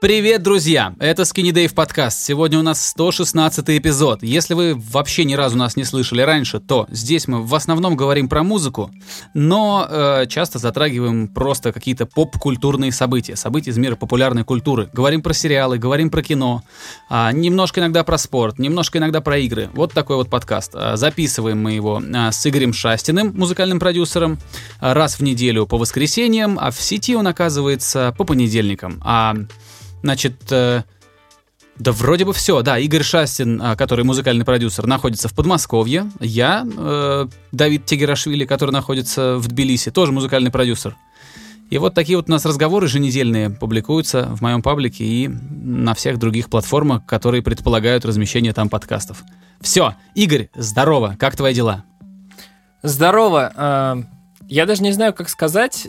Привет, друзья! Это Skinny Dave подкаст. Сегодня у нас 116 эпизод. Если вы вообще ни разу нас не слышали раньше, то здесь мы в основном говорим про музыку, но э, часто затрагиваем просто какие-то поп-культурные события, события из мира популярной культуры. Говорим про сериалы, говорим про кино, э, немножко иногда про спорт, немножко иногда про игры. Вот такой вот подкаст. Э, записываем мы его э, с Игорем Шастиным, музыкальным продюсером, раз в неделю по воскресеньям, а в сети он оказывается по понедельникам. А Значит, э, да вроде бы все. Да, Игорь Шастин, э, который музыкальный продюсер, находится в Подмосковье. Я, э, Давид Тегерашвили, который находится в Тбилиси, тоже музыкальный продюсер. И вот такие вот у нас разговоры еженедельные публикуются в моем паблике и на всех других платформах, которые предполагают размещение там подкастов. Все, Игорь, здорово, как твои дела? Здорово. А, Я даже не знаю, как сказать.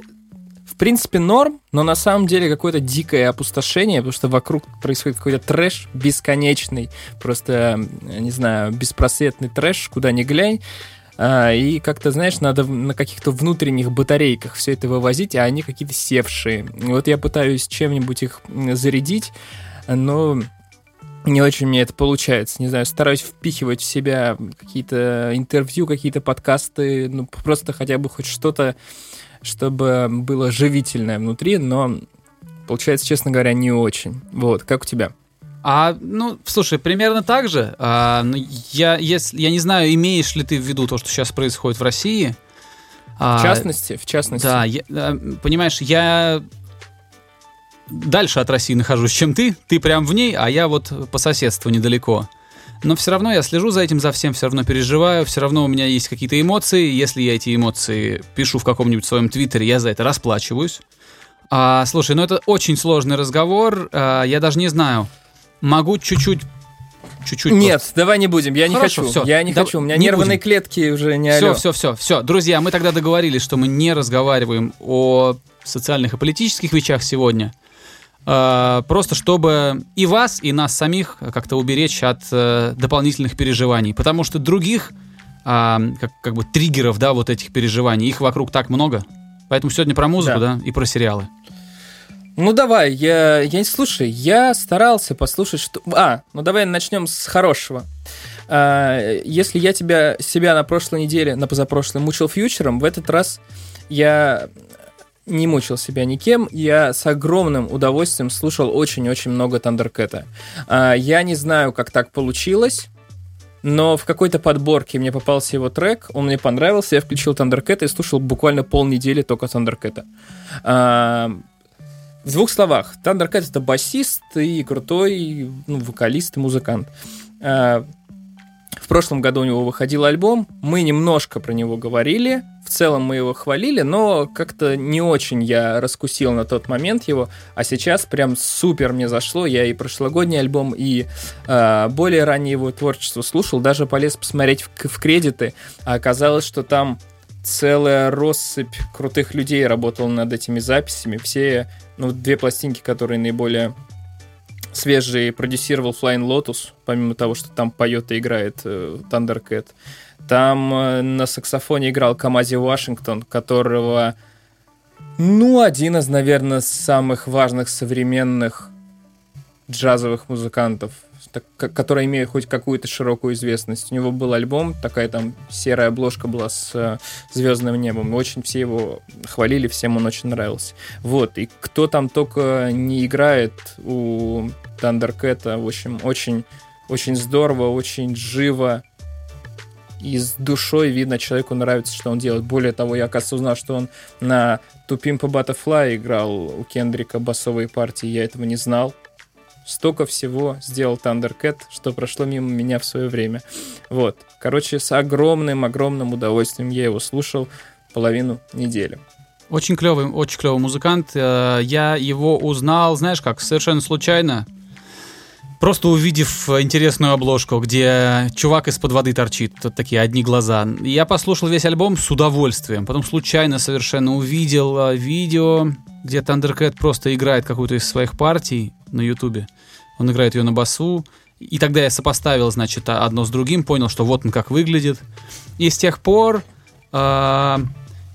Принципе, норм, но на самом деле какое-то дикое опустошение, потому что вокруг происходит какой-то трэш бесконечный, просто, не знаю, беспросветный трэш, куда ни глянь. А, И как-то, знаешь, надо на каких-то внутренних батарейках все это вывозить, а они какие-то севшие. Вот я пытаюсь чем-нибудь их зарядить, но не очень мне это получается. Не знаю, стараюсь впихивать в себя какие-то интервью, какие-то подкасты, ну, просто хотя бы хоть что-то, чтобы было живительное внутри, но получается, честно говоря, не очень. Вот, как у тебя? А, ну, слушай, примерно так же. А, ну, я, если, я не знаю, имеешь ли ты в виду то, что сейчас происходит в России. В частности, в частности. Да, я- э, понимаешь, я дальше от России нахожусь, чем ты. Ты прям в ней, а я вот по соседству недалеко. Но все равно я слежу за этим, за всем, все равно переживаю, все равно у меня есть какие-то эмоции. Если я эти эмоции пишу в каком-нибудь своем твиттере, я за это расплачиваюсь. А, слушай, ну это очень сложный разговор. А, я даже не знаю. Могу чуть-чуть... Чуть-чуть Нет, давай не будем, я не Хорошо, хочу. всё. Я не Дав- хочу, у меня не нервные будем. клетки уже не Все, алё. все, все, все. Друзья, мы тогда договорились, что мы не разговариваем о социальных и политических вещах сегодня. А, Просто чтобы и вас, и нас самих как-то уберечь от э, дополнительных переживаний. Потому что других а, как, как бы триггеров, да, вот этих переживаний, их вокруг так много. Поэтому сегодня про музыку, да, Да. и про сериалы. Ну давай, я, я слушай, я старался послушать, что. А, ну давай начнем с хорошего. А, если я тебя себя на прошлой неделе, на позапрошлой мучил фьючером, в этот раз я не мучил себя никем, я с огромным удовольствием слушал очень-очень много Тандеркэта. А, я не знаю, как так получилось, но в какой-то подборке мне попался его трек, он мне понравился, я включил Тандеркэта и слушал буквально полнедели только Тандеркэта. А, в двух словах, Thundercat это басист и крутой ну, вокалист и музыкант. Прошлом году у него выходил альбом, мы немножко про него говорили, в целом мы его хвалили, но как-то не очень я раскусил на тот момент его, а сейчас прям супер мне зашло, я и прошлогодний альбом, и а, более раннее его творчество слушал, даже полез посмотреть в, в кредиты, а оказалось, что там целая россыпь крутых людей работала над этими записями, все ну, две пластинки, которые наиболее свежие, продюсировал Flying Lotus, помимо того, что там поет и играет э, Thundercat. Там э, на саксофоне играл Камази Вашингтон, которого, ну, один из, наверное, самых важных современных джазовых музыкантов, так- ко- которые имеют хоть какую-то широкую известность. У него был альбом, такая там серая обложка была с э, звездным небом. Очень все его хвалили, всем он очень нравился. Вот, и кто там только не играет у Тандеркэта, в общем, очень, очень здорово, очень живо и с душой видно, человеку нравится, что он делает. Более того, я, оказывается, узнал, что он на Тупим по Butterfly играл у Кендрика басовые партии, я этого не знал. Столько всего сделал Thundercat, что прошло мимо меня в свое время. Вот. Короче, с огромным-огромным удовольствием я его слушал половину недели. Очень клевый, очень клевый музыкант. Э, Я его узнал, знаешь как, совершенно случайно. Просто увидев интересную обложку, где чувак из-под воды торчит, тут такие одни глаза. Я послушал весь альбом с удовольствием. Потом случайно совершенно увидел э, видео, где Thundercat просто играет какую-то из своих партий на ютубе. Он играет ее на басу. И тогда я сопоставил, значит, одно с другим, понял, что вот он как выглядит. И с тех пор э,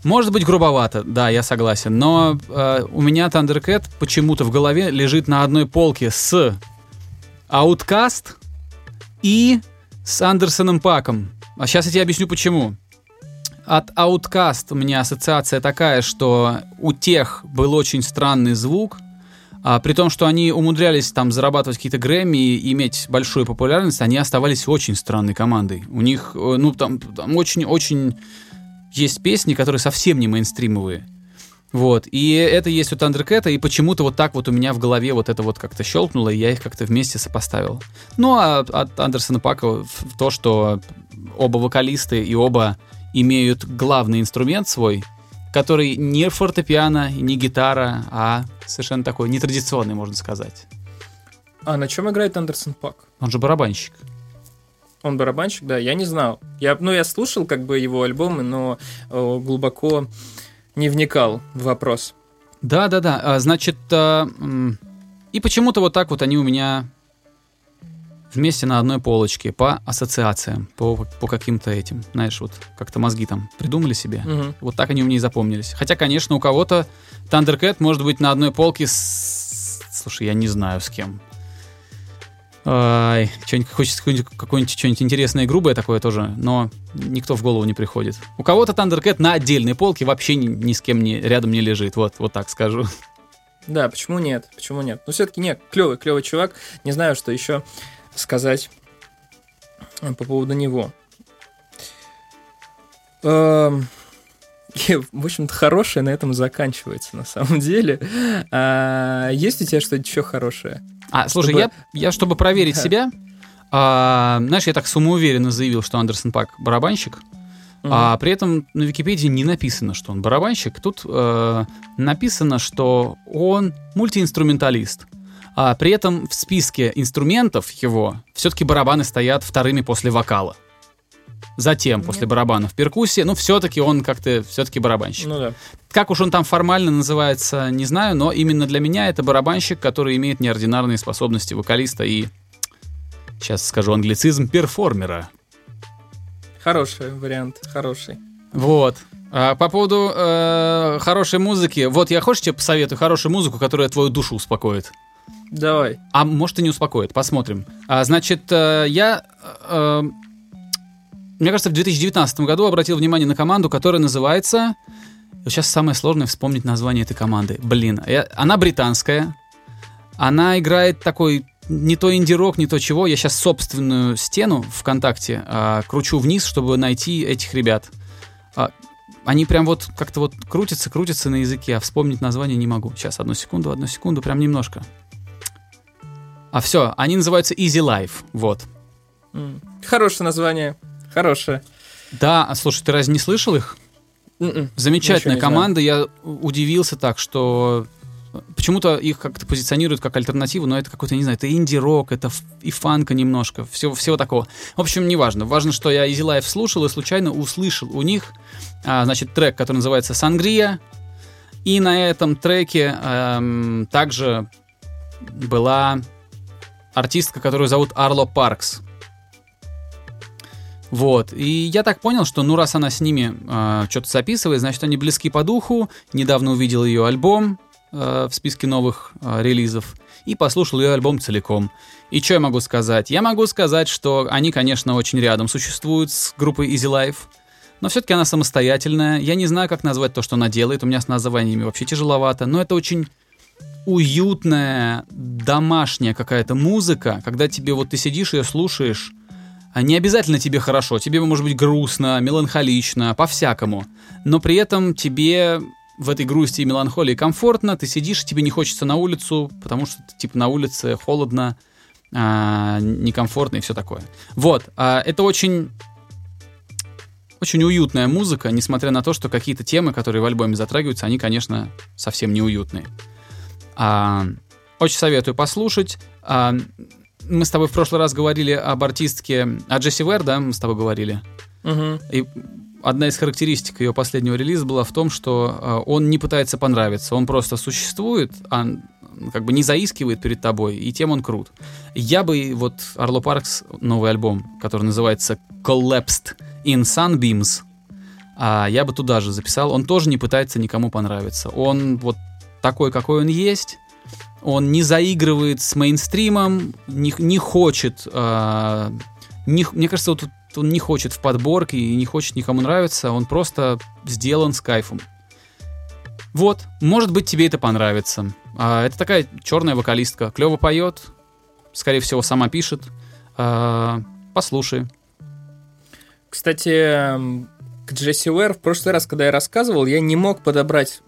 Может быть, грубовато, да, я согласен. Но э, у меня Thundercat почему-то в голове лежит на одной полке с Outcast и с Андерсоном Паком. А сейчас я тебе объясню почему. От Outcast у меня ассоциация такая, что у тех был очень странный звук, а, при том, что они умудрялись там зарабатывать какие-то Грэмми и иметь большую популярность, они оставались очень странной командой. У них, э, ну, там, очень-очень есть песни, которые совсем не мейнстримовые. Вот, и это есть у Thundercat, и почему-то вот так вот у меня в голове вот это вот как-то щелкнуло, и я их как-то вместе сопоставил. Ну, а от Андерсона Пака то, что оба вокалисты и оба имеют главный инструмент свой, который не фортепиано, не гитара, а совершенно такой нетрадиционный, можно сказать. А на чем играет Андерсон Пак? Он же барабанщик. Он барабанщик, да, я не знал. Я, ну, я слушал как бы его альбомы, но о, глубоко не вникал в вопрос. Да, да, да. Значит, а, и почему-то вот так вот они у меня вместе на одной полочке по ассоциациям, по, по каким-то этим, знаешь, вот как-то мозги там придумали себе. Угу. Вот так они у меня и запомнились. Хотя, конечно, у кого-то Thundercat может быть на одной полке с... Слушай, я не знаю с кем. Ай, что-нибудь, хочется какое-нибудь что-нибудь интересное и грубое такое тоже, но никто в голову не приходит. У кого-то Thundercat на отдельной полке вообще ни, ни с кем не, рядом не лежит, вот, вот так скажу. Да, почему нет? Почему нет? Ну, все-таки нет, клевый, клевый чувак. Не знаю, что еще сказать по поводу него. Эм, в общем-то, хорошее на этом заканчивается, на самом деле. А, есть у тебя что-то еще хорошее? А, слушай, чтобы... я, я, чтобы проверить да. себя, а, знаешь, я так самоуверенно заявил, что Андерсон Пак барабанщик, угу. а при этом на Википедии не написано, что он барабанщик. Тут э, написано, что он мультиинструменталист. А при этом в списке инструментов его все-таки барабаны стоят вторыми после вокала. Затем, Нет. после барабанов, перкуссия. Ну, все-таки он как-то все-таки барабанщик. Ну да. Как уж он там формально называется, не знаю, но именно для меня это барабанщик, который имеет неординарные способности вокалиста и, сейчас скажу англицизм, перформера. Хороший вариант, хороший. Вот. А по поводу э, хорошей музыки, вот я хочешь тебе посоветую хорошую музыку, которая твою душу успокоит. Давай. А может и не успокоит, посмотрим. А, значит, э, я э, мне кажется, в 2019 году обратил внимание на команду, которая называется... Сейчас самое сложное вспомнить название этой команды. Блин, я... она британская. Она играет такой не то инди-рок, не то чего. Я сейчас собственную стену ВКонтакте а, кручу вниз, чтобы найти этих ребят. А, они прям вот как-то вот крутятся, крутятся на языке, а вспомнить название не могу. Сейчас, одну секунду, одну секунду, прям немножко. А все, они называются Easy Life, вот. Хорошее название. Хорошая. Да, а слушай, ты разве не слышал их? Mm-mm. М-м. Замечательная команда. Я удивился так, что почему-то их как-то позиционируют как альтернативу, но это какой-то, не знаю, это инди-рок, это и фанка немножко, всего, всего такого. В общем, неважно. Важно, что я Easy Life слушал и случайно услышал у них, а, значит, трек, который называется «Сангрия», и на этом треке эм, также была артистка, которую зовут Арло Паркс. Вот. И я так понял, что ну раз она с ними э, что-то записывает, значит они близки по духу. Недавно увидел ее альбом э, в списке новых э, релизов и послушал ее альбом целиком. И что я могу сказать? Я могу сказать, что они, конечно, очень рядом существуют с группой Easy Life, но все-таки она самостоятельная. Я не знаю, как назвать то, что она делает. У меня с названиями вообще тяжеловато, но это очень уютная, домашняя какая-то музыка, когда тебе вот ты сидишь ее слушаешь, а не обязательно тебе хорошо, тебе может быть грустно, меланхолично, по-всякому. Но при этом тебе в этой грусти и меланхолии комфортно, ты сидишь, тебе не хочется на улицу, потому что типа на улице холодно, а, некомфортно и все такое. Вот, а, это очень очень уютная музыка, несмотря на то, что какие-то темы, которые в альбоме затрагиваются, они, конечно, совсем не уютные. А, очень советую послушать. А, мы с тобой в прошлый раз говорили об артистке, о Джесси Вэр, да, мы с тобой говорили. Угу. И одна из характеристик ее последнего релиза была в том, что э, он не пытается понравиться, он просто существует, а как бы не заискивает перед тобой, и тем он крут. Я бы вот Орло Паркс, новый альбом, который называется Collapsed in Sunbeams, А я бы туда же записал. Он тоже не пытается никому понравиться. Он вот такой, какой он есть. Он не заигрывает с мейнстримом, не, не хочет... Э, не, мне кажется, вот он не хочет в подборке и не хочет никому нравиться. Он просто сделан с кайфом. Вот, может быть, тебе это понравится. А, это такая черная вокалистка. Клево поет, скорее всего, сама пишет. А, послушай. Кстати, к Джесси Уэр в прошлый раз, когда я рассказывал, я не мог подобрать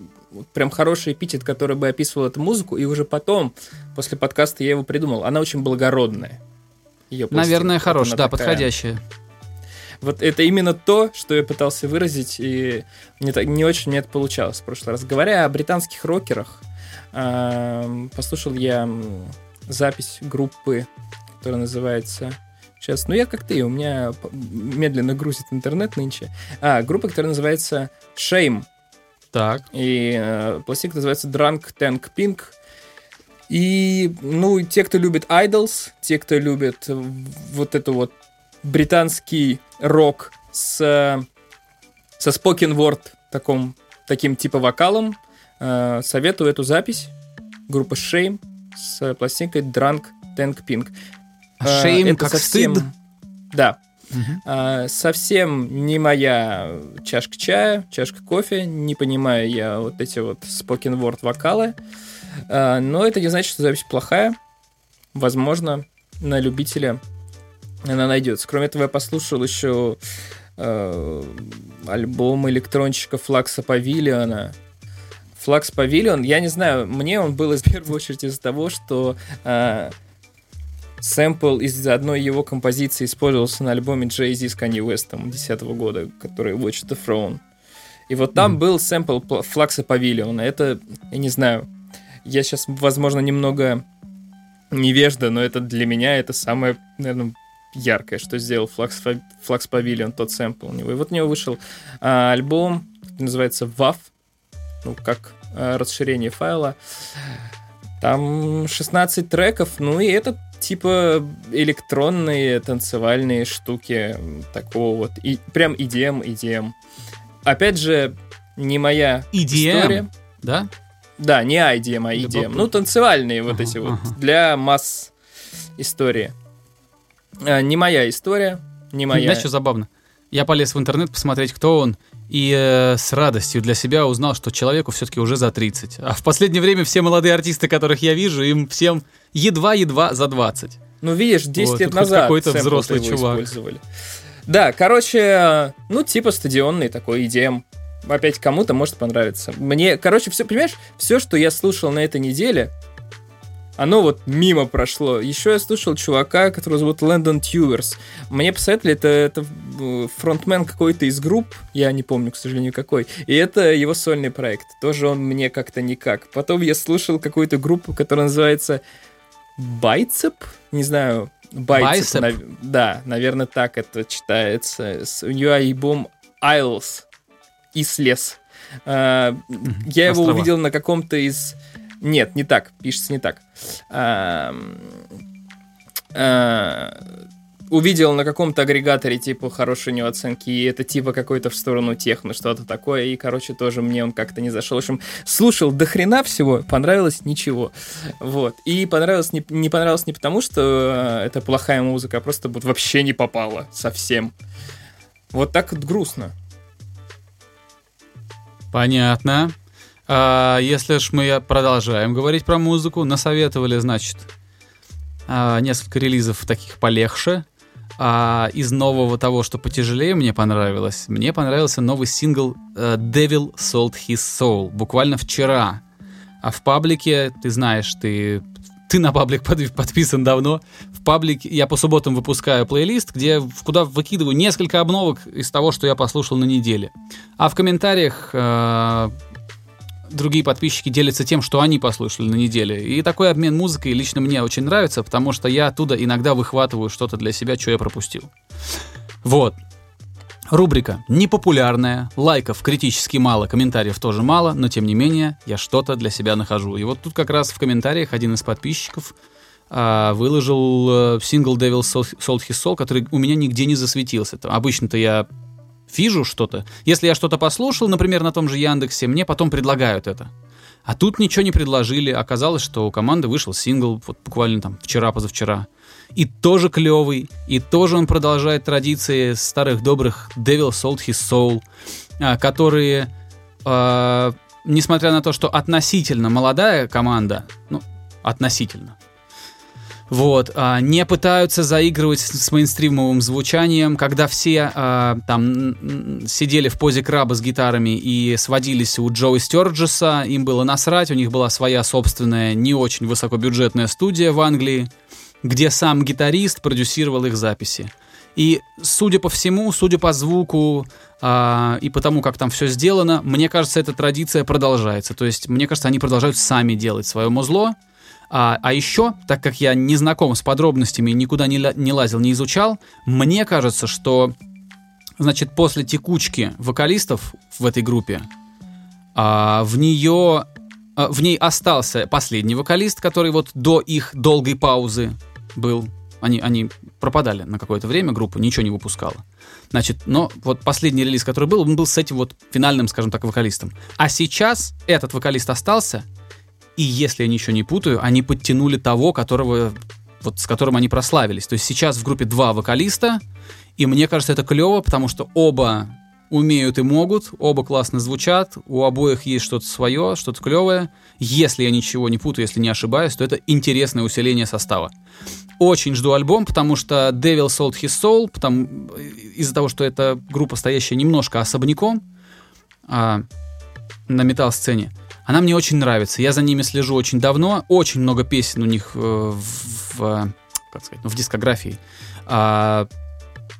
прям хороший эпитет, который бы описывал эту музыку, и уже потом, после подкаста, я его придумал. Она очень благородная. Ее Наверное, хорошая, да, такая... подходящая. Вот это именно то, что я пытался выразить, и не, так, не очень мне это получалось в прошлый раз. Говоря о британских рокерах, э, послушал я запись группы, которая называется... Сейчас, ну я как ты, у меня медленно грузит интернет нынче. А, группа, которая называется Shame. Так. И э, пластинка называется Drunk Tank Pink. И, ну, те, кто любит Idols, те, кто любит вот эту вот британский рок с, со spoken word таком, таким типа вокалом. Э, советую эту запись. Группа Shame с пластинкой Drunk Tank Pink. А Shame Это как совсем... стыд? Да. Угу. совсем не моя чашка чая, чашка кофе. Не понимаю я вот эти вот spoken word вокалы. А, но это не значит, что запись плохая. Возможно, на любителя она найдется. Кроме этого, я послушал еще э, альбом электронщика Флакса Павилиона. Флакс Павилион, я не знаю, мне он был из первой очереди из-за того, что э, сэмпл из одной его композиции использовался на альбоме Jay-Z с Kanye West 2010 года, который Watch the Throne. И вот там mm. был сэмпл Флакса Павилиона. Это, я не знаю, я сейчас, возможно, немного невежда, но это для меня это самое, наверное, яркое, что сделал Flux, Flux Pavilion, тот сэмпл у него. И вот у него вышел а, альбом, называется WAV, ну, как а, расширение файла. Там 16 треков, ну и это типа электронные танцевальные штуки такого вот, и прям EDM, EDM. Опять же, не моя EDM, история. да? Да, не IDM, а EDM. Ну, танцевальные вот эти вот, для масс истории. А, не моя история, не моя. Знаешь, что забавно? Я полез в интернет посмотреть, кто он, и э, с радостью для себя узнал, что человеку все-таки уже за 30. А в последнее время все молодые артисты, которых я вижу, им всем едва-едва за 20. Ну, видишь, 10 вот, лет назад какой-то взрослый чувак. Использовали. Да, короче, ну, типа стадионный такой EDM. Опять кому-то может понравиться. Мне, короче, все, понимаешь, все, что я слушал на этой неделе, оно вот мимо прошло. Еще я слушал чувака, которого зовут Лэндон Тьюверс. Мне посоветовали, это, это э, фронтмен какой-то из групп, я не помню, к сожалению, какой. И это его сольный проект. Тоже он мне как-то никак. Потом я слушал какую-то группу, которая называется Байцеп, не знаю, Байцеп, нав... да, наверное, так это читается. У нее альбом Isles, Ислес. Uh, я его увидел на каком-то из нет, не так, пишется не так. А, увидел на каком-то агрегаторе, типа, хорошие у него оценки, и это типа какой-то в сторону техно, что-то такое, и, короче, тоже мне он как-то не зашел. В общем, слушал до хрена всего, понравилось ничего. Вот. И понравилось не, не понравилось не потому, что это плохая музыка, а просто вот вообще не попало совсем. Вот так вот грустно. Понятно. А, если ж мы продолжаем говорить про музыку, насоветовали, значит, а, несколько релизов таких полегче. А из нового того, что потяжелее мне понравилось, мне понравился новый сингл uh, Devil Sold His Soul, буквально вчера. А в паблике, ты знаешь, ты, ты на паблик под, подписан давно, в паблике я по субботам выпускаю плейлист, где куда выкидываю несколько обновок из того, что я послушал на неделе. А в комментариях uh, другие подписчики делятся тем, что они послушали на неделе. И такой обмен музыкой лично мне очень нравится, потому что я оттуда иногда выхватываю что-то для себя, что я пропустил. Вот. Рубрика непопулярная, лайков критически мало, комментариев тоже мало, но тем не менее я что-то для себя нахожу. И вот тут как раз в комментариях один из подписчиков а, выложил э, сингл Devil Sold His Soul, который у меня нигде не засветился. Обычно-то я вижу что-то. Если я что-то послушал, например, на том же Яндексе, мне потом предлагают это. А тут ничего не предложили. Оказалось, что у команды вышел сингл вот буквально там вчера-позавчера. И тоже клевый, и тоже он продолжает традиции старых добрых Devil Sold His Soul, а, которые, э, несмотря на то, что относительно молодая команда, ну, относительно, вот, а, не пытаются заигрывать с мейнстримовым звучанием, когда все а, там сидели в позе краба с гитарами и сводились у Джоуи Стерджеса, им было насрать, у них была своя собственная не очень высокобюджетная студия в Англии, где сам гитарист продюсировал их записи. И, судя по всему, судя по звуку а, и по тому, как там все сделано, мне кажется, эта традиция продолжается. То есть, мне кажется, они продолжают сами делать свое музло, а, а еще, так как я не знаком с подробностями, никуда не, не лазил, не изучал, мне кажется, что, значит, после текучки вокалистов в этой группе, а, в нее, а, в ней остался последний вокалист, который вот до их долгой паузы был. Они, они пропадали на какое-то время, группа ничего не выпускала. Значит, но вот последний релиз, который был, он был с этим вот финальным, скажем так, вокалистом. А сейчас этот вокалист остался, и если я ничего не путаю, они подтянули того, которого, вот с которым они прославились. То есть сейчас в группе два вокалиста, и мне кажется, это клево, потому что оба умеют и могут, оба классно звучат, у обоих есть что-то свое, что-то клевое. Если я ничего не путаю, если не ошибаюсь, то это интересное усиление состава. Очень жду альбом, потому что Devil Sold His Soul, потому, из-за того, что это группа, стоящая немножко особняком а, на метал-сцене, она мне очень нравится. Я за ними слежу очень давно. Очень много песен у них э, в, в, как сказать, ну, в дискографии. А,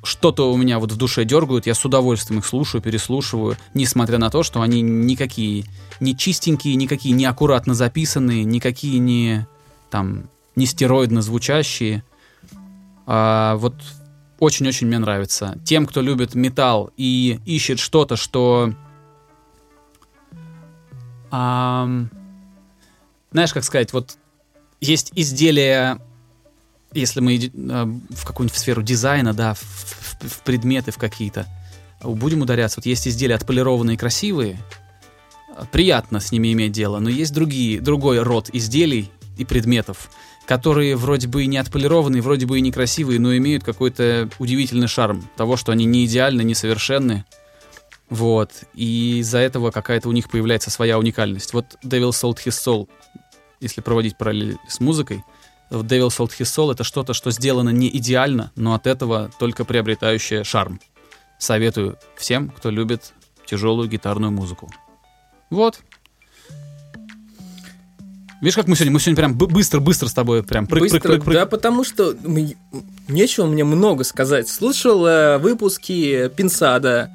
что-то у меня вот в душе дергают, я с удовольствием их слушаю, переслушиваю, несмотря на то, что они никакие не чистенькие, никакие не аккуратно записанные, никакие не там не стероидно звучащие. А, вот очень-очень мне нравится. Тем, кто любит металл и ищет что-то, что а, знаешь, как сказать, вот есть изделия, если мы а, в какую-нибудь сферу дизайна, да, в, в, в предметы, в какие-то, будем ударяться. Вот есть изделия отполированные, красивые, приятно с ними иметь дело, но есть другие, другой род изделий и предметов, которые вроде бы и не отполированные, вроде бы и некрасивые, но имеют какой-то удивительный шарм того, что они не идеальны, не совершенны, вот. И из-за этого какая-то у них появляется своя уникальность. Вот Devil Sold His Soul, если проводить параллель с музыкой, Devil Sold His Soul — это что-то, что сделано не идеально, но от этого только приобретающее шарм. Советую всем, кто любит тяжелую гитарную музыку. Вот. Видишь, как мы сегодня, мы сегодня прям быстро-быстро с тобой прям прыг, быстро, прыг, прыг, прыг. Да, потому что нечего мне много сказать. Слушал э, выпуски Pensado,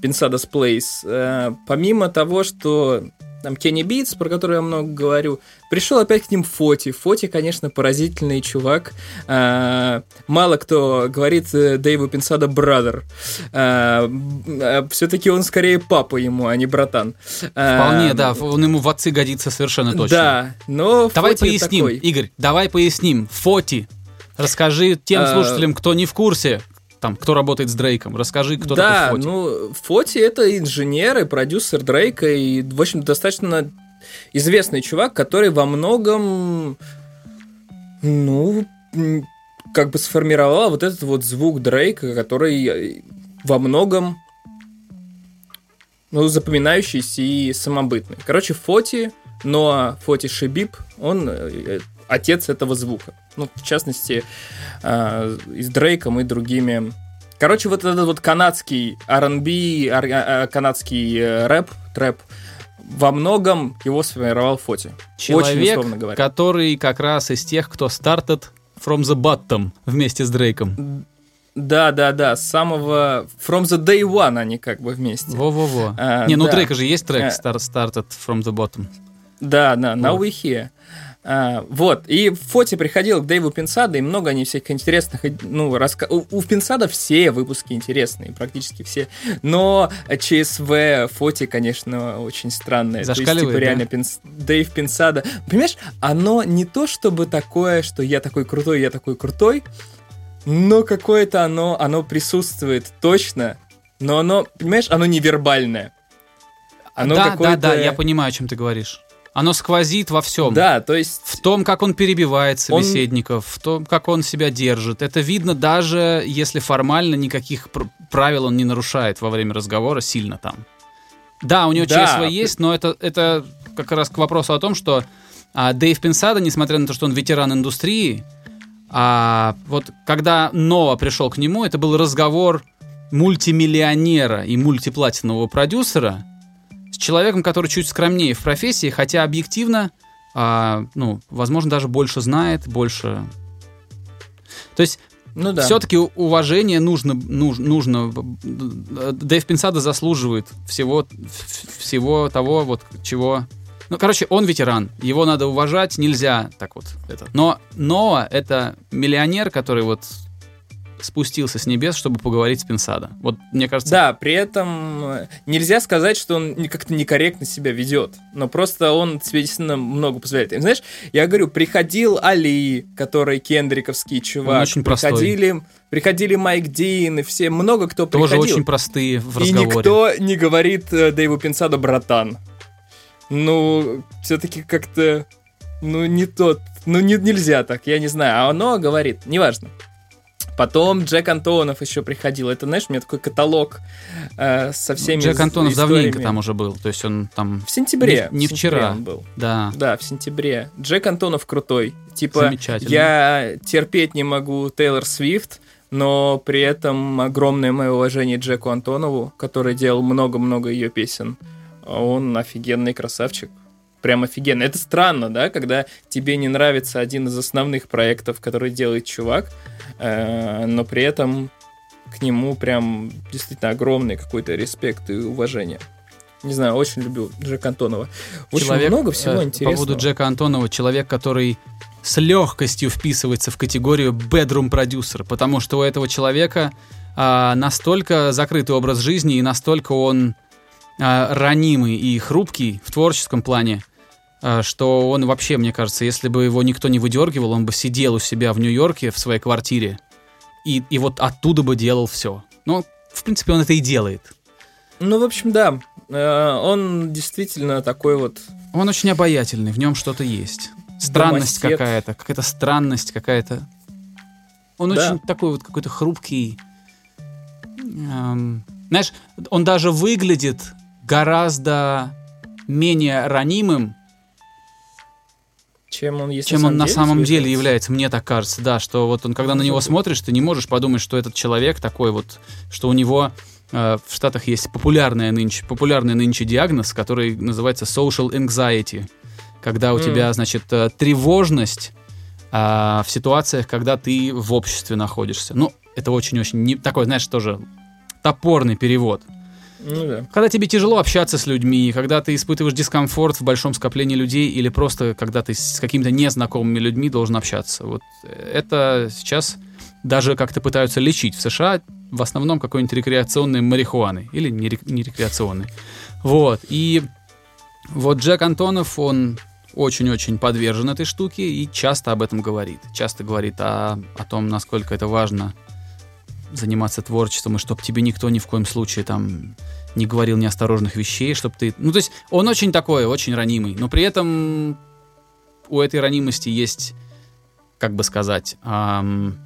Pensado's Place. Э, помимо того, что там Kenny Beats, про который я много говорю, пришел опять к ним Forty. Forty, конечно, поразительный чувак. А, мало кто говорит э, Дэйву Pensado brother. Все-таки он скорее папа ему, а не братан. Вполне, да, он ему в отцы годится совершенно точно. Да, но Давай Фоти поясним, такой. Игорь, давай поясним. Фоти, расскажи тем слушателям, кто не в курсе, там, кто работает с Дрейком? Расскажи, кто да, такой Фоти. ну, Фоти это инженер и продюсер Дрейка, и, в общем, достаточно известный чувак, который во многом, ну, как бы сформировал вот этот вот звук Дрейка, который во многом ну, запоминающийся и самобытный. Короче, Фоти, но Фоти Шибиб, он э, отец этого звука. Ну, в частности, э, и с Дрейком и другими. Короче, вот этот вот канадский R&B, а, канадский э, рэп, трэп, во многом его сформировал Фоти. Человек, Очень который как раз из тех, кто started from the bottom вместе с Дрейком. Да, да, да, с самого From the Day One они как бы вместе. Во-во-во. А, Не, ну да. у Дрейка же есть трек а, Started from the Bottom. Да, да, Now вот. We Here. А, вот, и Фоти приходил к Дэйву Пинсада, и много они всяких интересных, ну, раска... у, у Пинсада все выпуски интересные, практически все, но ЧСВ Фоти, конечно, очень странное. То есть, типа, реально, да? Пинс... Дэйв Пинсада, понимаешь, оно не то чтобы такое, что я такой крутой, я такой крутой, но какое-то оно, оно присутствует точно, но оно, понимаешь, оно невербальное. Оно да, да, да, я понимаю, о чем ты говоришь. Оно сквозит во всем. Да, то есть... В том, как он перебивает Он- собеседников, в том, как он себя держит. Это видно даже если формально никаких пр- правил он не нарушает во время разговора сильно там. Да, у него Да. ЧСВ есть, но это, это как раз к вопросу о том, что а, Дэйв Пенсада, несмотря на то, что он ветеран индустрии, а, вот когда Нова пришел к нему, это был разговор мультимиллионера и мультиплатинового продюсера с человеком, который чуть скромнее в профессии, хотя объективно, а, ну, возможно, даже больше знает, больше... То есть Ну да. все-таки уважение нужно, нуж- нужно. Дэйв Пинсада заслуживает всего, всего того, вот чего. Ну, короче, он ветеран, его надо уважать, нельзя так вот это. Но Ноа это миллионер, который вот спустился с небес, чтобы поговорить с Пинсада. Вот мне кажется, Да, при этом э, нельзя сказать, что он как-то некорректно себя ведет, но просто он себе действительно много позволяет. И знаешь, я говорю, приходил Али, который кендриковский чувак, Он очень простой. приходили, приходили Майк Дин и все, много кто тоже приходил. очень простые в и разговоре. никто не говорит э, Дэйву Пинсадо братан. Ну, все-таки как-то, ну, не тот, ну, не, нельзя так, я не знаю. А оно говорит, неважно. Потом Джек Антонов еще приходил. Это, знаешь, у меня такой каталог э, со всеми Джек Антонов давненько историями. там уже был, то есть он там, В сентябре. Не- не в сентябре вчера. он был. да, Да, в сентябре. Джек Антонов крутой. Типа, я терпеть не могу Тейлор Свифт, но при этом огромное мое уважение Джеку Антонову, который делал много-много ее песен. Он офигенный красавчик. Прям офигенно. Это странно, да, когда тебе не нравится один из основных проектов, который делает чувак, э, но при этом к нему прям действительно огромный какой-то респект и уважение. Не знаю, очень люблю Джека Антонова. Очень Человек, много всего э, интересного. По поводу Джека Антонова, человек, который с легкостью вписывается в категорию bedroom продюсер, потому что у этого человека а, настолько закрытый образ жизни и настолько он а, ранимый и хрупкий в творческом плане, а, что он вообще, мне кажется, если бы его никто не выдергивал, он бы сидел у себя в Нью-Йорке в своей квартире и, и вот оттуда бы делал все. Ну, в принципе, он это и делает. Ну, в общем, да. Э, Он действительно такой вот... Он очень обаятельный, в нем что-то есть. Странность Домосед. какая-то, какая-то странность какая-то. Он Да. очень такой вот какой-то хрупкий. эм, знаешь, он даже выглядит гораздо менее ранимым, Чем он, если чем он на самом деле является. является. Мне так кажется, да, что вот он, когда на него смотришь, ты не можешь подумать, что этот человек такой вот, что у него э, в Штатах есть популярная нынче, популярный нынче диагноз, который называется social anxiety, когда у М. тебя, значит, э, тревожность а, в ситуациях, когда ты в обществе находишься. Ну, это очень-очень не, такой, знаешь, тоже топорный перевод. Ну да. Когда тебе тяжело общаться с людьми, когда ты испытываешь дискомфорт в большом скоплении людей, или просто когда ты с какими-то незнакомыми людьми должен общаться. Вот это сейчас даже как-то пытаются лечить в США, в основном какой-нибудь рекреационной марихуаной, или не, рек- не рекреационной. Вот, и вот Джек Антонов, он очень-очень подвержен этой штуке и часто об этом говорит. Часто говорит о, о том, насколько это важно заниматься творчеством, и чтобы тебе никто ни в коем случае там не говорил неосторожных вещей, чтобы ты... Ну, то есть он очень такой, очень ранимый, но при этом у этой ранимости есть, как бы сказать, ам,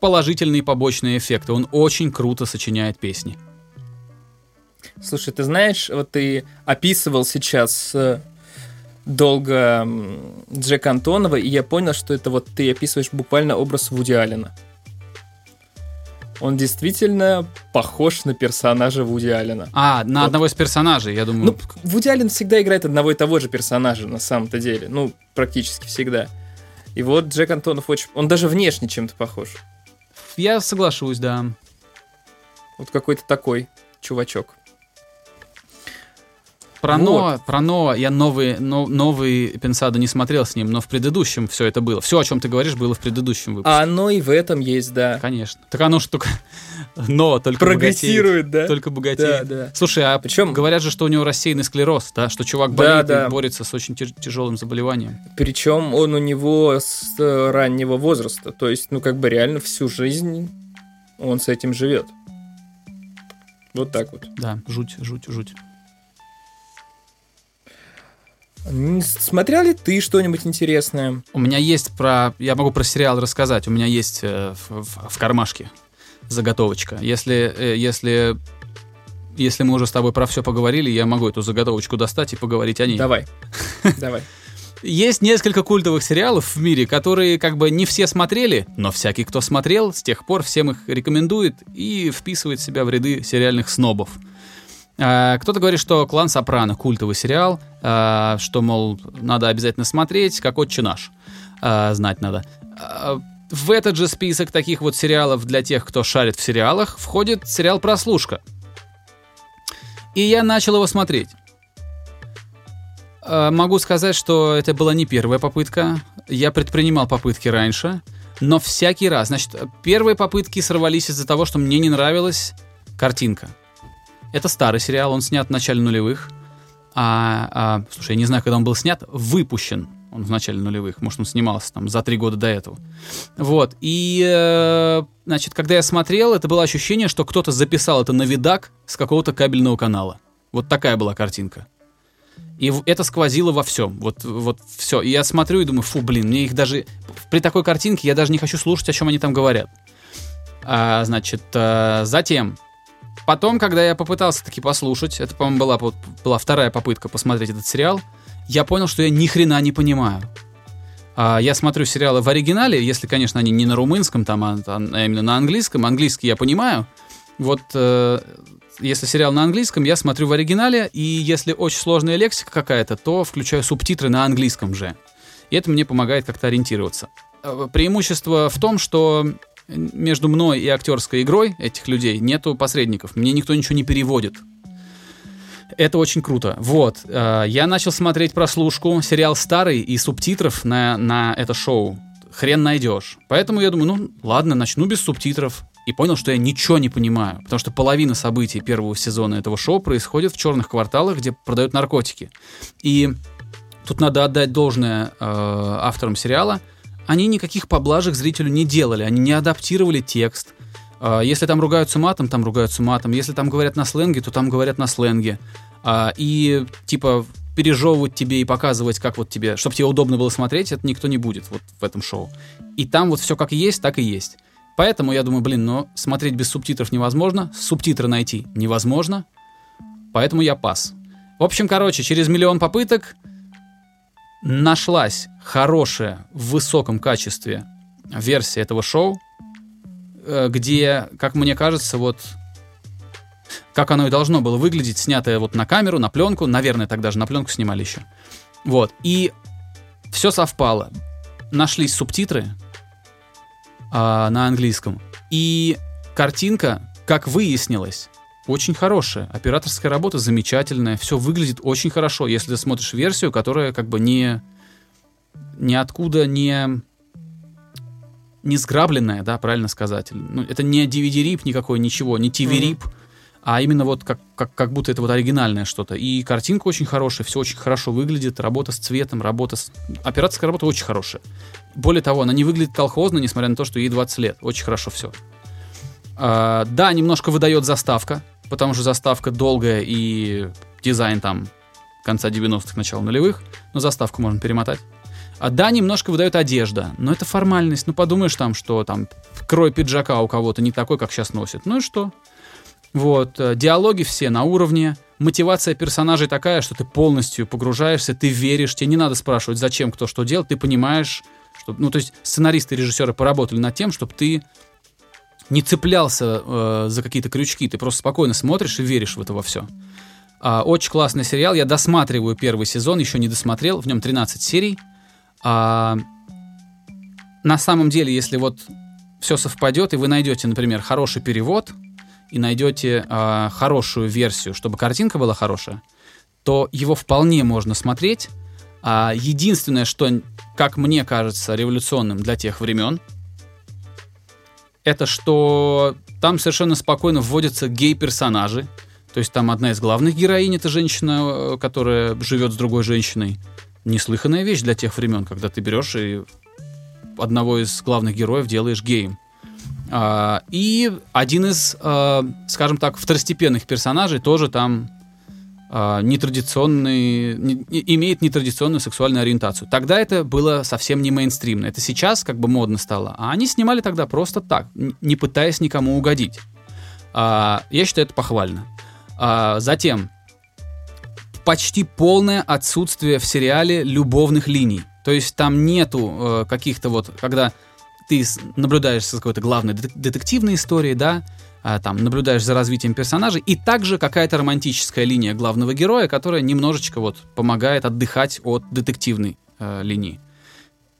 положительные побочные эффекты. Он очень круто сочиняет песни. Слушай, ты знаешь, вот ты описывал сейчас э, долго Джека Антонова, и я понял, что это вот ты описываешь буквально образ Вуди Аллена. Он действительно похож на персонажа Вуди Аллена. А, на Вот. одного из персонажей, я думаю. Ну, Вуди Аллен всегда играет одного и того же персонажа на самом-то деле. Ну, практически всегда. И вот Джек Антонов очень... Он даже внешне чем-то похож. я соглашусь, да. Вот какой-то такой чувачок. Про Вот. Ноа, про Ноа я новый, но- новый Пенсадо не смотрел с ним, но в предыдущем все это было. Все, о чем ты говоришь, было в предыдущем выпуске. А оно и в этом есть, да. Конечно. Так оно же только... Но только Прогрессирует, да? богатеет. Только богатеет. Да, да. Слушай, а Причем- говорят же, что у него рассеянный склероз, да? Что чувак Да, болеет да. и борется с очень тяж- тяжелым заболеванием. Причем он у него с э, раннего возраста. То есть, ну, как бы реально всю жизнь он с этим живет. Вот так вот. Да, жуть, жуть, жуть. Смотрел ли ты что-нибудь интересное? У меня есть про... Я могу про сериал рассказать. У меня есть э, в, в- в кармашке заготовочка. Если, э, если, если мы уже с тобой про все поговорили, я могу эту заготовочку достать и поговорить о ней. Давай. Давай. Есть несколько культовых сериалов в мире, которые как бы не все смотрели, но всякий, кто смотрел, с тех пор всем их рекомендует и вписывает себя в ряды сериальных снобов. А, Кто-то говорит, что «Клан Сопрано» — культовый сериал, а, что, мол, надо обязательно смотреть, как «Отче наш». А, Знать надо. В этот же список таких вот сериалов для тех, кто шарит в сериалах, входит сериал «Прослушка». И я начал его смотреть. Э, Могу сказать, что это была не первая попытка. Я предпринимал попытки раньше, но всякий раз. Значит, первые попытки сорвались из-за того, что мне не нравилась картинка. Это старый сериал, он снят в начале нулевых. А, а, слушай, я не знаю, когда он был снят, выпущен он в начале нулевых. Может, он снимался там за три года до этого. Вот. И, э, значит, когда я смотрел, это было ощущение, что кто-то записал это на видак с какого-то кабельного канала. Вот такая была картинка. И это сквозило во всем. Вот, вот все. И я смотрю и думаю, фу, блин, мне их даже... При такой картинке я даже не хочу слушать, о чем они там говорят. А, значит, э, затем... Потом, когда я попытался таки послушать, это, по-моему, была, была вторая попытка посмотреть этот сериал, я понял, что я ни хрена не понимаю. А, я смотрю сериалы в оригинале, если, конечно, они не на румынском, там, а, а именно на английском. Английский я понимаю. Вот э, если сериал на английском, я смотрю в оригинале, и если очень сложная лексика какая-то, то включаю субтитры на английском же. И это мне помогает как-то ориентироваться. Э, Преимущество в том, что между мной и актерской игрой этих людей нету посредников. Мне никто ничего не переводит. Это очень круто. Вот, э, я начал смотреть прослушку, сериал старый, и субтитров на, на это шоу хрен найдешь. Поэтому я думаю, ну ладно, начну без субтитров. И понял, что я ничего не понимаю, потому что половина событий первого сезона этого шоу происходит в черных кварталах, где продают наркотики. И тут надо отдать должное э, авторам сериала. Они никаких поблажек зрителю не делали, они не адаптировали текст. А, Если там ругаются матом, там ругаются матом. Если там говорят на сленге, то там говорят на сленге. А, И типа пережевывать тебе и показывать, как вот тебе, чтобы тебе удобно было смотреть, это никто не будет вот в этом шоу. И там вот все как есть, так и есть. Поэтому я думаю, блин, но смотреть без субтитров невозможно, субтитры найти невозможно, поэтому я пас. В общем, короче, через миллион попыток нашлась хорошая в высоком качестве версия этого шоу, э, где, как мне кажется, вот как оно и должно было выглядеть, снятое вот на камеру, на пленку, наверное, тогда же на пленку снимали еще. Вот, и все совпало. Нашлись субтитры а, на английском, и картинка, как выяснилось, очень хорошая. Операторская работа замечательная, все выглядит очень хорошо, если ты смотришь версию, которая как бы не ниоткуда не не сграбленная, да, правильно сказать. Ну, это не DVD-рип никакой, ничего, не TV-рип, а именно вот как, как, как будто это вот оригинальное что-то. И картинка очень хорошая, все очень хорошо выглядит, работа с цветом, работа с... Операторская работа очень хорошая. Более того, она не выглядит колхозно, несмотря на то, что ей 20 лет. Очень хорошо все. А, да, немножко выдает заставка, потому что заставка долгая и дизайн там конца 90-х, начала нулевых, но заставку можно перемотать. А да, немножко выдает одежда, но это формальность. Ну, подумаешь там, что там крой пиджака у кого-то не такой, как сейчас носит. Ну и что? Вот, э, диалоги все на уровне, мотивация персонажей такая, что ты полностью погружаешься, ты веришь, тебе не надо спрашивать, зачем кто что делал, ты понимаешь, что, ну, то есть сценаристы и режиссеры поработали над тем, чтобы ты не цеплялся э, за какие-то крючки, ты просто спокойно смотришь и веришь в это во все. А, очень классный сериал, я досматриваю первый сезон, еще не досмотрел, в нем 13 серий. А, на самом деле, если вот все совпадет, и вы найдете, например, хороший перевод, и найдете а, хорошую версию, чтобы картинка была хорошая, то его вполне можно смотреть. А, единственное, что, как мне кажется, революционным для тех времен, это что там совершенно спокойно вводятся гей-персонажи. То есть там одна из главных героинь это женщина, э, которая живет с другой женщиной. Неслыханная вещь для тех времен, когда ты берешь и одного из главных героев делаешь геем. А, и один из, а, скажем так, второстепенных персонажей тоже там нетрадиционный, не- имеет нетрадиционную сексуальную ориентацию. Тогда это было совсем не мейнстримно. Это сейчас как бы модно стало. А они снимали тогда просто так, не пытаясь никому угодить. А, я считаю это похвально. А, затем, почти полное отсутствие в сериале любовных линий. То есть там нету э, каких-то вот, когда ты наблюдаешь за какой-то главной дет- детективной историей, да, а, там наблюдаешь за развитием персонажей, и также какая-то романтическая линия главного героя, которая немножечко вот помогает отдыхать от детективной э, линии.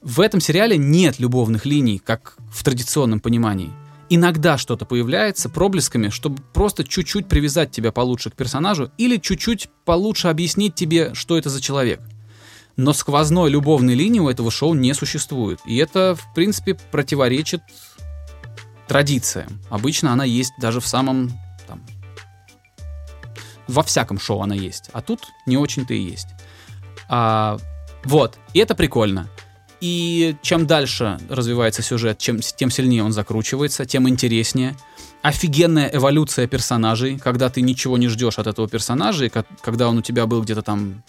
В этом сериале нет любовных линий, как в традиционном понимании. Иногда что-то появляется проблесками, чтобы просто чуть-чуть привязать тебя получше к персонажу или чуть-чуть получше объяснить тебе, что это за человек. Но сквозной любовной линии у этого шоу не существует. И это, в принципе, противоречит традициям. Обычно она есть даже в самом... Там, во всяком шоу она есть. А тут не очень-то и есть. А, вот. И это прикольно. И чем дальше развивается сюжет, чем, тем сильнее он закручивается, тем интереснее. Офигенная эволюция персонажей, когда ты ничего не ждешь от этого персонажа, и ко- когда он у тебя был где-то там,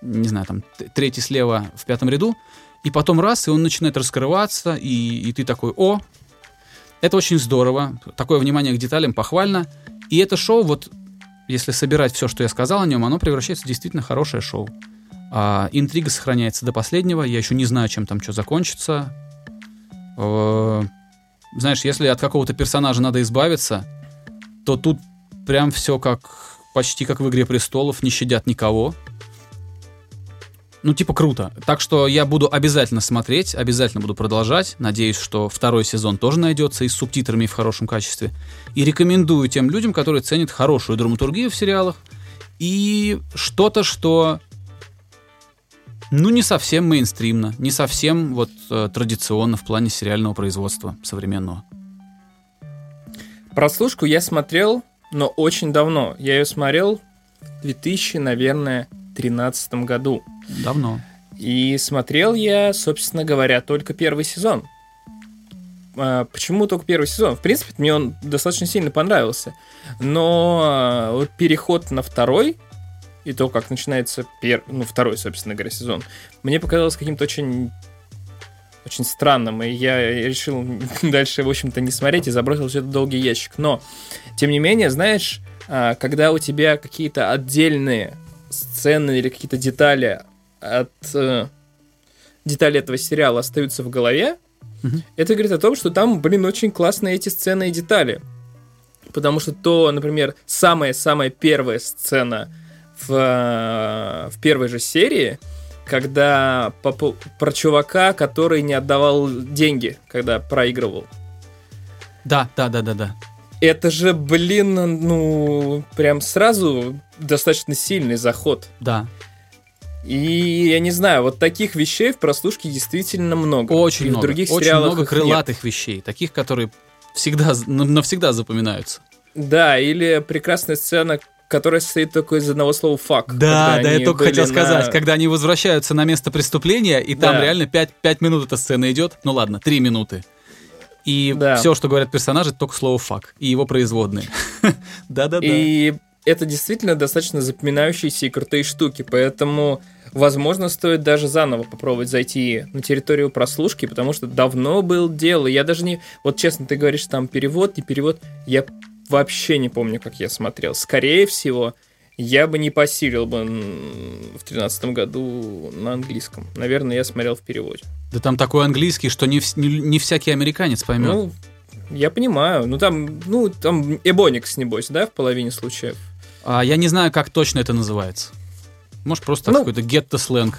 не знаю, там, третий слева в пятом ряду, и потом раз, и он начинает раскрываться, и, и ты такой, о, это очень здорово, такое внимание к деталям похвально, и это шоу, вот, если собирать все, что я сказал о нем, оно превращается в действительно хорошее шоу. А, интрига сохраняется до последнего. Я еще не знаю, чем там что закончится. Э, Знаешь, если от какого-то персонажа надо избавиться, то тут прям все как почти как в Игре престолов, не щадят никого. Ну, типа, круто. Так что я буду обязательно смотреть, обязательно буду продолжать. Надеюсь, что второй сезон тоже найдется и с субтитрами в хорошем качестве. И рекомендую тем людям, которые ценят хорошую драматургию в сериалах и что-то, что ну, не совсем мейнстримно, не совсем вот э, традиционно в плане сериального производства современного. Прослушку я смотрел, но очень давно. Я ее смотрел в 2000, наверное, 13 году. Давно. И смотрел я, собственно говоря, только первый сезон. А, Почему только первый сезон? В принципе, мне он достаточно сильно понравился. Но а, переход на второй, и то, как начинается пер... ну, второй, собственно говоря, сезон, мне показалось каким-то очень очень странным, и я решил дальше, в общем-то, не смотреть и забросил все это долгий ящик. Но, тем не менее, знаешь, а, когда у тебя какие-то отдельные сцены или какие-то детали от э, детали этого сериала остаются в голове, Мгм. это говорит о том, что там, блин, очень классные эти сцены и детали. Потому что то, например, самая-самая первая сцена в, э, в первой же серии, когда по по- про чувака, который не отдавал деньги, когда проигрывал. Да, да, да, да, да. Это же, блин, ну, прям сразу достаточно сильный заход. Да. И я не знаю, вот таких вещей в прослушке действительно много. Очень И много. В других очень сериалах много их нет. крылатых вещей, таких, которые всегда, навсегда запоминаются. Да, или прекрасная сцена, которая состоит только из одного слова «фак». Да, да, я только хотел на- сказать, когда они возвращаются на место преступления, и там Да. реально 5, 5 минут эта сцена идет, ну ладно, 3 минуты. И Да. все, что говорят персонажи, только слово фак и его производные. Да-да-да. И это действительно достаточно запоминающиеся и крутые штуки, поэтому, возможно, стоит даже заново попробовать зайти на территорию прослушки, потому что давно был дело. Я даже не... Вот честно, ты говоришь, там перевод, не перевод. Я вообще не помню, как я смотрел. Скорее всего, я бы не посилил бы в тринадцатом году на английском. Наверное, я смотрел в переводе. Да там такой английский, что не, не, не всякий американец поймет. Ну, я понимаю. Ну, там, ну, там Эбоникс, небось, да, в половине случаев. А я не знаю, как точно это называется. Может, просто Ну, какой-то гетто-сленг.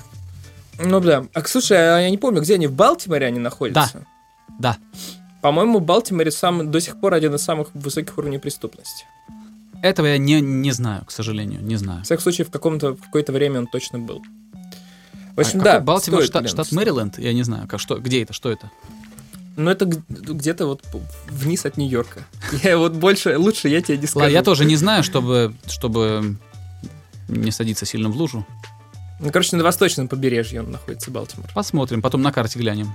Ну да. А слушай, а я не помню, где они в Балтиморе они находятся? Да. По-моему, в Балтиморе сам, до сих пор один из самых высоких уровней преступности. Этого я не, не знаю, к сожалению, не знаю. В всяком случае, в, каком-то, в какое-то время он точно был. В общем, А да. Балтимор, стоит, штат, штат. Мэриленд? Я не знаю, как, что, где это, что это? Ну, это где-то вот вниз от Нью-Йорка. Я вот больше, лучше я тебе не скажу. Ладно, я тоже не знаю, чтобы, чтобы не садиться сильно в лужу. Ну, короче, на восточном побережье он находится, Балтимор. Посмотрим, потом на карте глянем.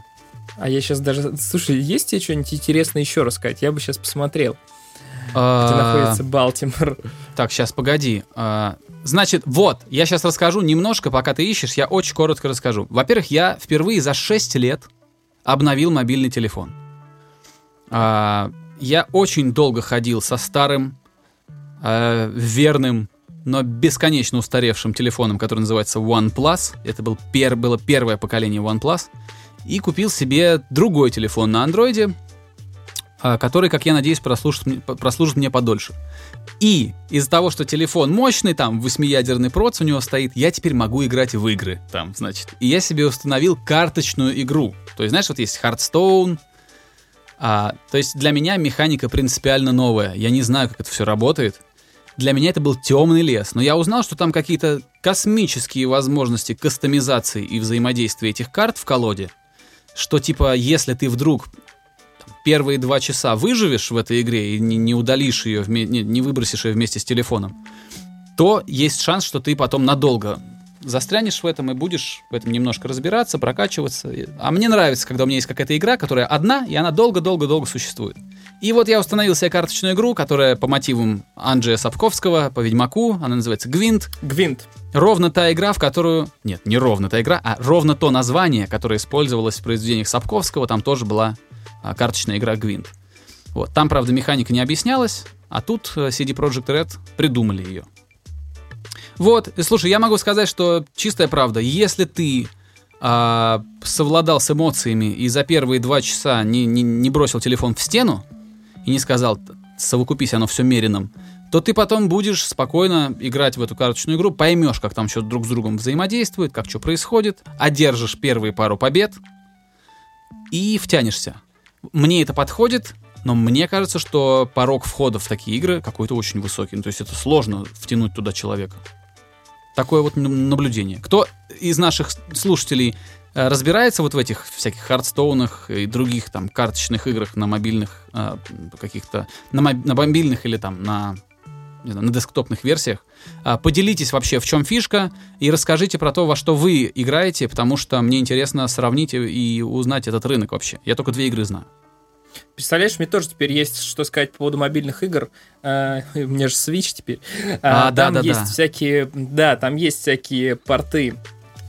А я сейчас даже... Слушай, есть тебе что-нибудь интересное еще рассказать? Я бы сейчас посмотрел, где А, находится Балтимор. Так, сейчас, погоди. А, Значит, вот, я сейчас расскажу немножко, пока ты ищешь, я очень коротко расскажу. Во-первых, я впервые за 6 лет обновил мобильный телефон. А, Я очень долго ходил со старым, э, верным, но бесконечно устаревшим телефоном, который называется OnePlus. Это был пер, было первое поколение OnePlus. И купил себе другой телефон на андроиде, который, как я надеюсь, прослужит, прослужит мне подольше. И из-за того, что телефон мощный, там, восьмиядерный проц у него стоит, я теперь могу играть в игры, там, значит. И я себе установил карточную игру. То есть, знаешь, вот есть Hearthstone, а, то есть для меня механика принципиально новая. Я не знаю, как это все работает. Для меня это был темный лес, но я узнал, что там какие-то космические возможности кастомизации и взаимодействия этих карт в колоде, что типа, если ты вдруг первые два часа выживешь в этой игре и не, не удалишь ее, не, не выбросишь ее вместе с телефоном, то есть шанс, что ты потом надолго застрянешь в этом и будешь в этом немножко разбираться, прокачиваться. А мне нравится, когда у меня есть какая-то игра, которая одна, и она долго-долго-долго существует. И вот я установил себе карточную игру, которая по мотивам Анджея Сапковского, по Ведьмаку, она называется Гвинт. Гвинт. Ровно та игра, в которую... Нет, не ровно та игра, а ровно то название, которое использовалось в произведениях Сапковского, там тоже была а, карточная игра Гвинт. Вот. Там, правда, механика не объяснялась, а тут э, CD Projekt Red придумали ее. Вот, и слушай, я могу сказать, что чистая правда, если ты а, совладал с эмоциями и за первые два часа не, не, не бросил телефон в стену и не сказал, совокупись оно все меренным, то ты потом будешь спокойно играть в эту карточную игру, поймешь, как там что друг с другом взаимодействует, как что происходит, одержишь первые пару побед и втянешься. Мне это подходит, но мне кажется, что порог входа в такие игры какой-то очень высокий. Ну, то есть это сложно втянуть туда человека. Такое вот наблюдение. Кто из наших слушателей э, разбирается вот в этих всяких хардстоунах и других там карточных играх на мобильных э, каких-то на, моб- на мобильных или там на не знаю, на десктопных версиях. А, Поделитесь вообще, в чем фишка, и расскажите про то, во что вы играете, потому что мне интересно сравнить и узнать этот рынок вообще. Я только две игры знаю. Представляешь, мне тоже теперь есть что сказать по поводу мобильных игр. А, у меня же Switch теперь. А, да, там да, есть да. всякие, да, там есть всякие порты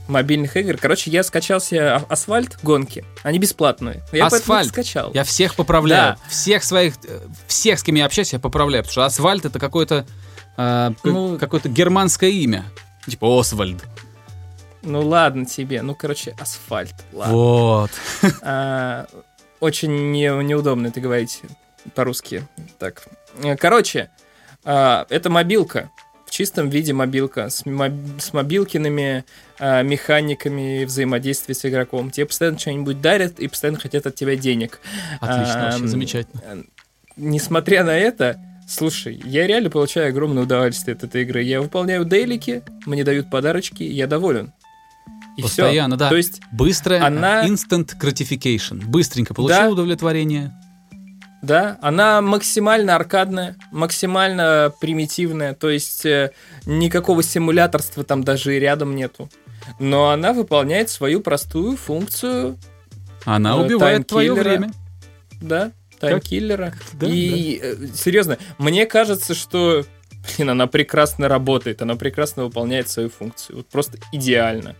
мобильных игр. Короче, я скачал себе а- асфальт гонки. Они бесплатные. Я Асфальт. скачал. Я всех поправляю. Всех своих, э, всех, с кем я общаюсь, я поправляю. Потому что асфальт это какое-то э, Ну- какое-то германское имя. Типа Освальд. Ну ладно тебе. Ну, короче, асфальт. Ладно. Вот. А, очень не- неудобно это говорить по-русски. Так. Э, Короче, а, это мобилка. В чистом виде мобилка. С, моб- с мобилкиными а, механиками взаимодействия с игроком. Тебе постоянно что-нибудь дарят и постоянно хотят от тебя денег. Отлично, вообще Ам, замечательно. э, Несмотря на это, слушай, я реально получаю огромное удовольствие от этой игры. Я выполняю дейлики, мне дают подарочки, я доволен. И. Постоянно, да. То есть Быстрая она- instant gratification. Быстренько получил Да. удовлетворение. Да, она максимально аркадная, максимально примитивная, то есть э, никакого симуляторства там даже и рядом нету. Но она выполняет свою простую функцию, Она Э, убивает твое время. да, таймкиллера. Да, и э, серьезно, мне кажется, что блин, она прекрасно работает, она прекрасно выполняет свою функцию, вот просто идеально.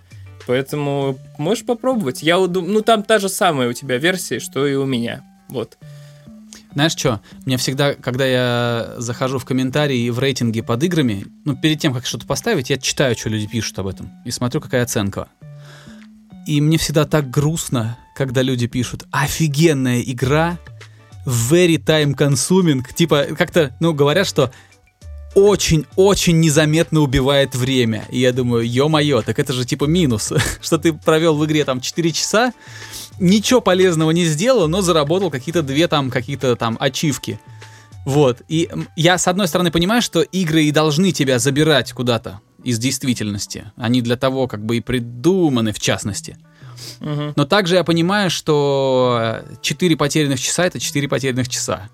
Поэтому можешь попробовать. Я удум- ну там та же самая у тебя версия, что и у меня. Вот. Знаешь что? Мне всегда, когда я захожу в комментарии и в рейтинги под играми, ну, перед тем, как что-то поставить, я читаю, что люди пишут об этом, и смотрю, какая оценка. И мне всегда так грустно, когда люди пишут «Офигенная игра, very time consuming». Типа, как-то, ну, говорят, что очень-очень незаметно убивает время. И я думаю, ё-моё, так это же типа минус, что ты провел в игре там 4 часа, ничего полезного не сделал, но заработал какие-то две там, какие-то там ачивки. Вот. И я, с одной стороны, понимаю, что игры и должны тебя забирать куда-то из действительности. Они для того, как бы и придуманы, в частности. Мгм. Но также я понимаю, что 4 потерянных часа — это 4 потерянных часа.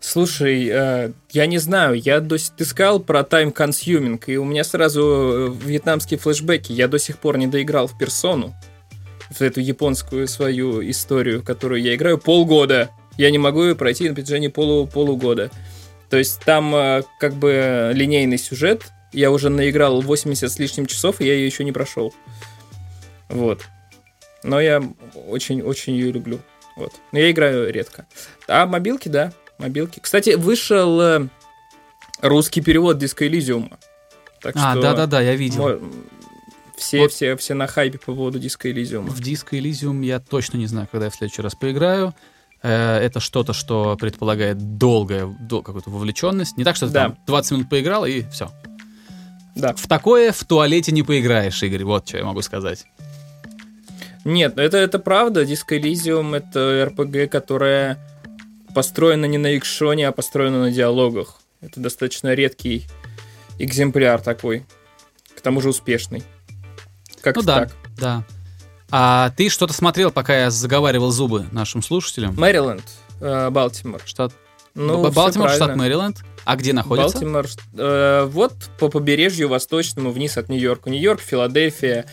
Слушай, э, я не знаю, я до сих... ты сказал про time consuming, и у меня сразу э, вьетнамские флешбеки. Я до сих пор не доиграл в персону. в эту японскую свою историю, которую я играю полгода. Я не могу ее пройти на протяжении полу, полугода. То есть там э, как бы линейный сюжет. Я уже наиграл 80 с лишним часов, и я ее еще не прошел. Вот. Но я очень-очень ее люблю. Вот. Но я играю редко. А мобилки, да, мобилки. Кстати, вышел э, русский перевод Disco Elysium. Так а, да-да-да, я видел. Все, вот. все, все на хайпе по поводу Disco Elysium. В Disco Elysium я точно не знаю, когда я в следующий раз поиграю. Э, это что-то, что предполагает долгая дол- какую-то вовлеченность. Не так, что ты да. там 20 минут поиграл и все. Да. В такое в туалете не поиграешь, Игорь. Вот что я могу сказать. Нет, это, это правда. Disco Elysium — это RPG, которая построена не на экшоне, а построена на диалогах. Это достаточно редкий экземпляр такой. К тому же успешный. Как ну да, так. да. А ты что-то смотрел, пока я заговаривал зубы нашим слушателям? Мэриленд, э, Балтимор. Штат... Ну, Балтимор, штат Мэриленд. А где находится? Балтимор, э, вот по побережью восточному, вниз от Нью-Йорка. Нью-Йорк, Филадельфия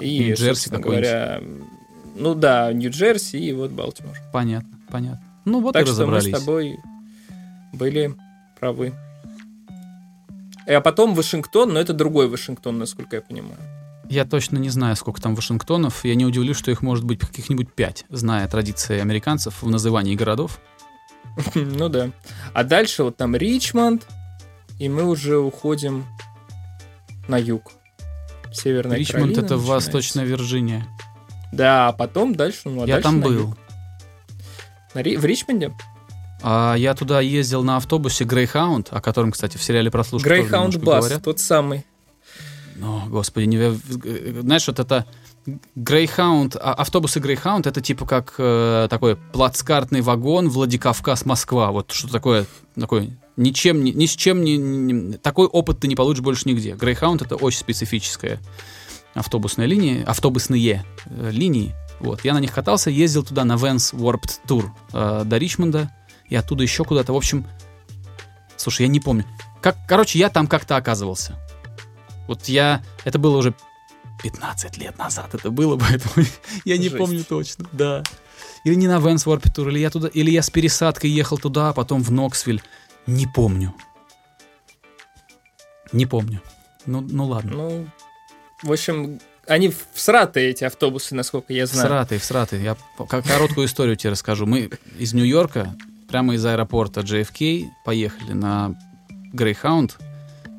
и, Нью-Джерси говоря, ну да, Нью-Джерси и вот Балтимор. Понятно, понятно. Ну вот так и разобрались. что мы с тобой были правы. А потом Вашингтон, но это другой Вашингтон, насколько я понимаю. Я точно не знаю, сколько там Вашингтонов. Я не удивлюсь, что их может быть каких-нибудь пять, зная традиции американцев в назывании городов. Ну да. А дальше вот там Ричмонд, и мы уже уходим на юг. Северная Ричмонд это Восточная Вирджиния. Да, а потом дальше... Ну, а я дальше там был. Ри... В Ричмонде? А я туда ездил на автобусе Greyhound, о котором, кстати, в сериале прослушали. Greyhound Бас, тот самый. О, господи, не... знаешь, вот это Greyhound, а, автобусы Greyhound это типа как э, такой плацкартный вагон Владикавказ-Москва. Вот что такое, такой ничем, ни, ни с чем не, не, такой опыт ты не получишь больше нигде. Greyhound это очень специфическая автобусная линия, автобусные э, линии. Вот, я на них катался, ездил туда на Vans Warped Tour э, до Ричмонда и оттуда еще куда-то. В общем, слушай, я не помню. Как, короче, я там как-то оказывался. Вот я... Это было уже 15 лет назад это было, поэтому я не Жесть. помню точно. Да. Или не на Венс Warped Tour, или я туда... Или я с пересадкой ехал туда, а потом в Ноксвиль. Не помню. Не помню. Ну, ну ладно. Ну, в общем, они всратые, эти автобусы, насколько я знаю. Всратые, всратые. Я короткую историю тебе расскажу. Мы из Нью-Йорка, прямо из аэропорта JFK, поехали на Greyhound,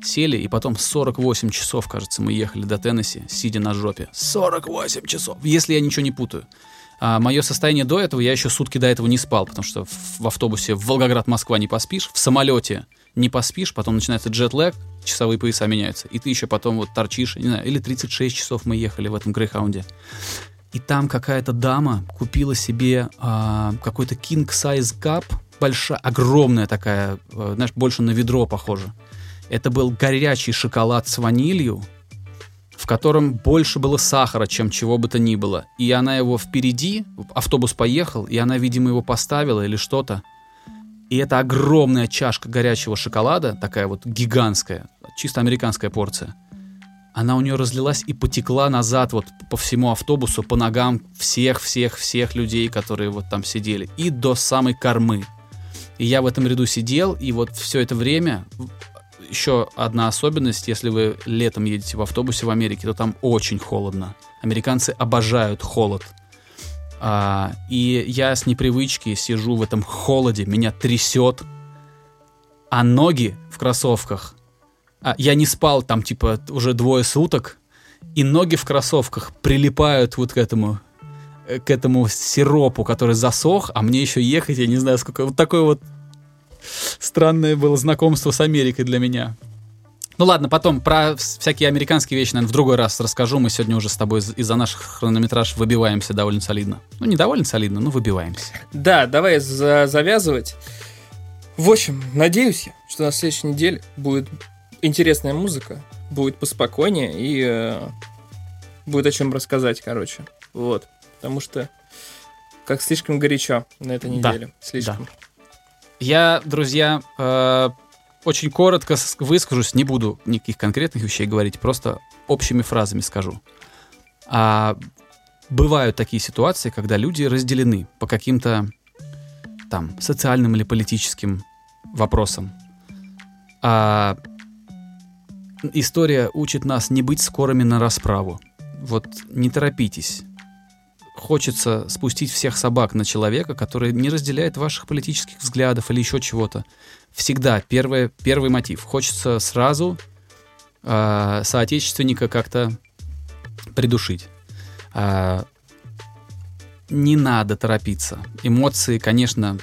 сели, и потом 48 часов, кажется, мы ехали до Теннесси, сидя на жопе. 48 часов! Если я ничего не путаю. А мое состояние до этого, я еще сутки до этого не спал, потому что в автобусе в Волгоград-Москва не поспишь, в самолете не поспишь, потом начинается джетлэг, часовые пояса меняются, и ты еще потом вот торчишь, не знаю, или 36 часов мы ехали в этом Грейхаунде. И там какая-то дама купила себе а, какой-то king size cup, большая, огромная такая, а, знаешь, больше на ведро похоже. Это был горячий шоколад с ванилью, в котором больше было сахара, чем чего бы то ни было. И она его впереди, автобус поехал, и она, видимо, его поставила или что-то. И это огромная чашка горячего шоколада, такая вот гигантская, чисто американская порция. Она у нее разлилась и потекла назад вот по всему автобусу, по ногам всех-всех-всех людей, которые вот там сидели, и до самой кормы. И я в этом ряду сидел, и вот все это время еще одна особенность, если вы летом едете в автобусе в Америке, то там очень холодно. Американцы обожают холод. А, и я с непривычки сижу в этом холоде, меня трясет, а ноги в кроссовках. А, я не спал там типа уже двое суток, и ноги в кроссовках прилипают вот к этому э, к этому сиропу, который засох, а мне еще ехать, я не знаю, сколько. Вот такое вот странное было знакомство с Америкой для меня. Ну ладно, потом про всякие американские вещи, наверное, в другой раз расскажу. Мы сегодня уже с тобой из-за наших хронометраж выбиваемся довольно солидно. Ну, не довольно солидно, но выбиваемся. Да, давай за завязывать. В общем, надеюсь я, что на следующей неделе будет интересная музыка, будет поспокойнее и э, будет о чем рассказать, короче. Вот. Потому что как слишком горячо на этой неделе. Да, слишком. Да. Я, друзья, э, очень коротко выскажусь, не буду никаких конкретных вещей говорить, просто общими фразами скажу. А бывают такие ситуации, когда люди разделены по каким-то там социальным или политическим вопросам. А история учит нас не быть скорыми на расправу. Вот не торопитесь. Хочется спустить всех собак на человека, который не разделяет ваших политических взглядов или еще чего-то. Всегда первое, первый мотив. Хочется сразу э, соотечественника как-то придушить. Э, не надо торопиться. Эмоции, конечно,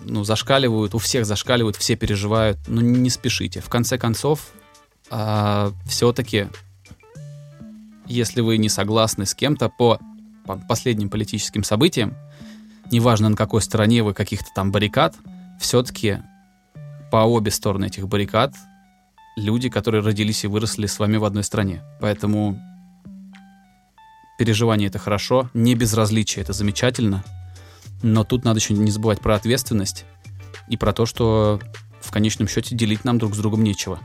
ну, зашкаливают, у всех зашкаливают, все переживают, но не спешите. В конце концов, а, все-таки, если вы не согласны с кем-то по последним политическим событиям, неважно на какой стороне вы каких-то там баррикад, все-таки по обе стороны этих баррикад люди, которые родились и выросли с вами в одной стране. Поэтому переживание это хорошо, не безразличие это замечательно, но тут надо еще не забывать про ответственность и про то, что в конечном счете делить нам друг с другом нечего.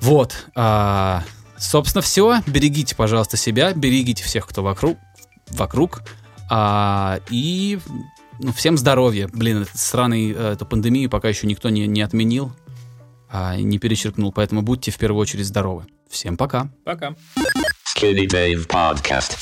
Вот. А, собственно, все. Берегите, пожалуйста, себя, берегите всех, кто вокруг. Вокруг а, и ну, всем здоровья. Блин, этот сраный, э, эту пандемию пока еще никто не, не отменил, а, не перечеркнул. Поэтому будьте в первую очередь здоровы. Всем пока. Пока. Skinny Dave Podcast.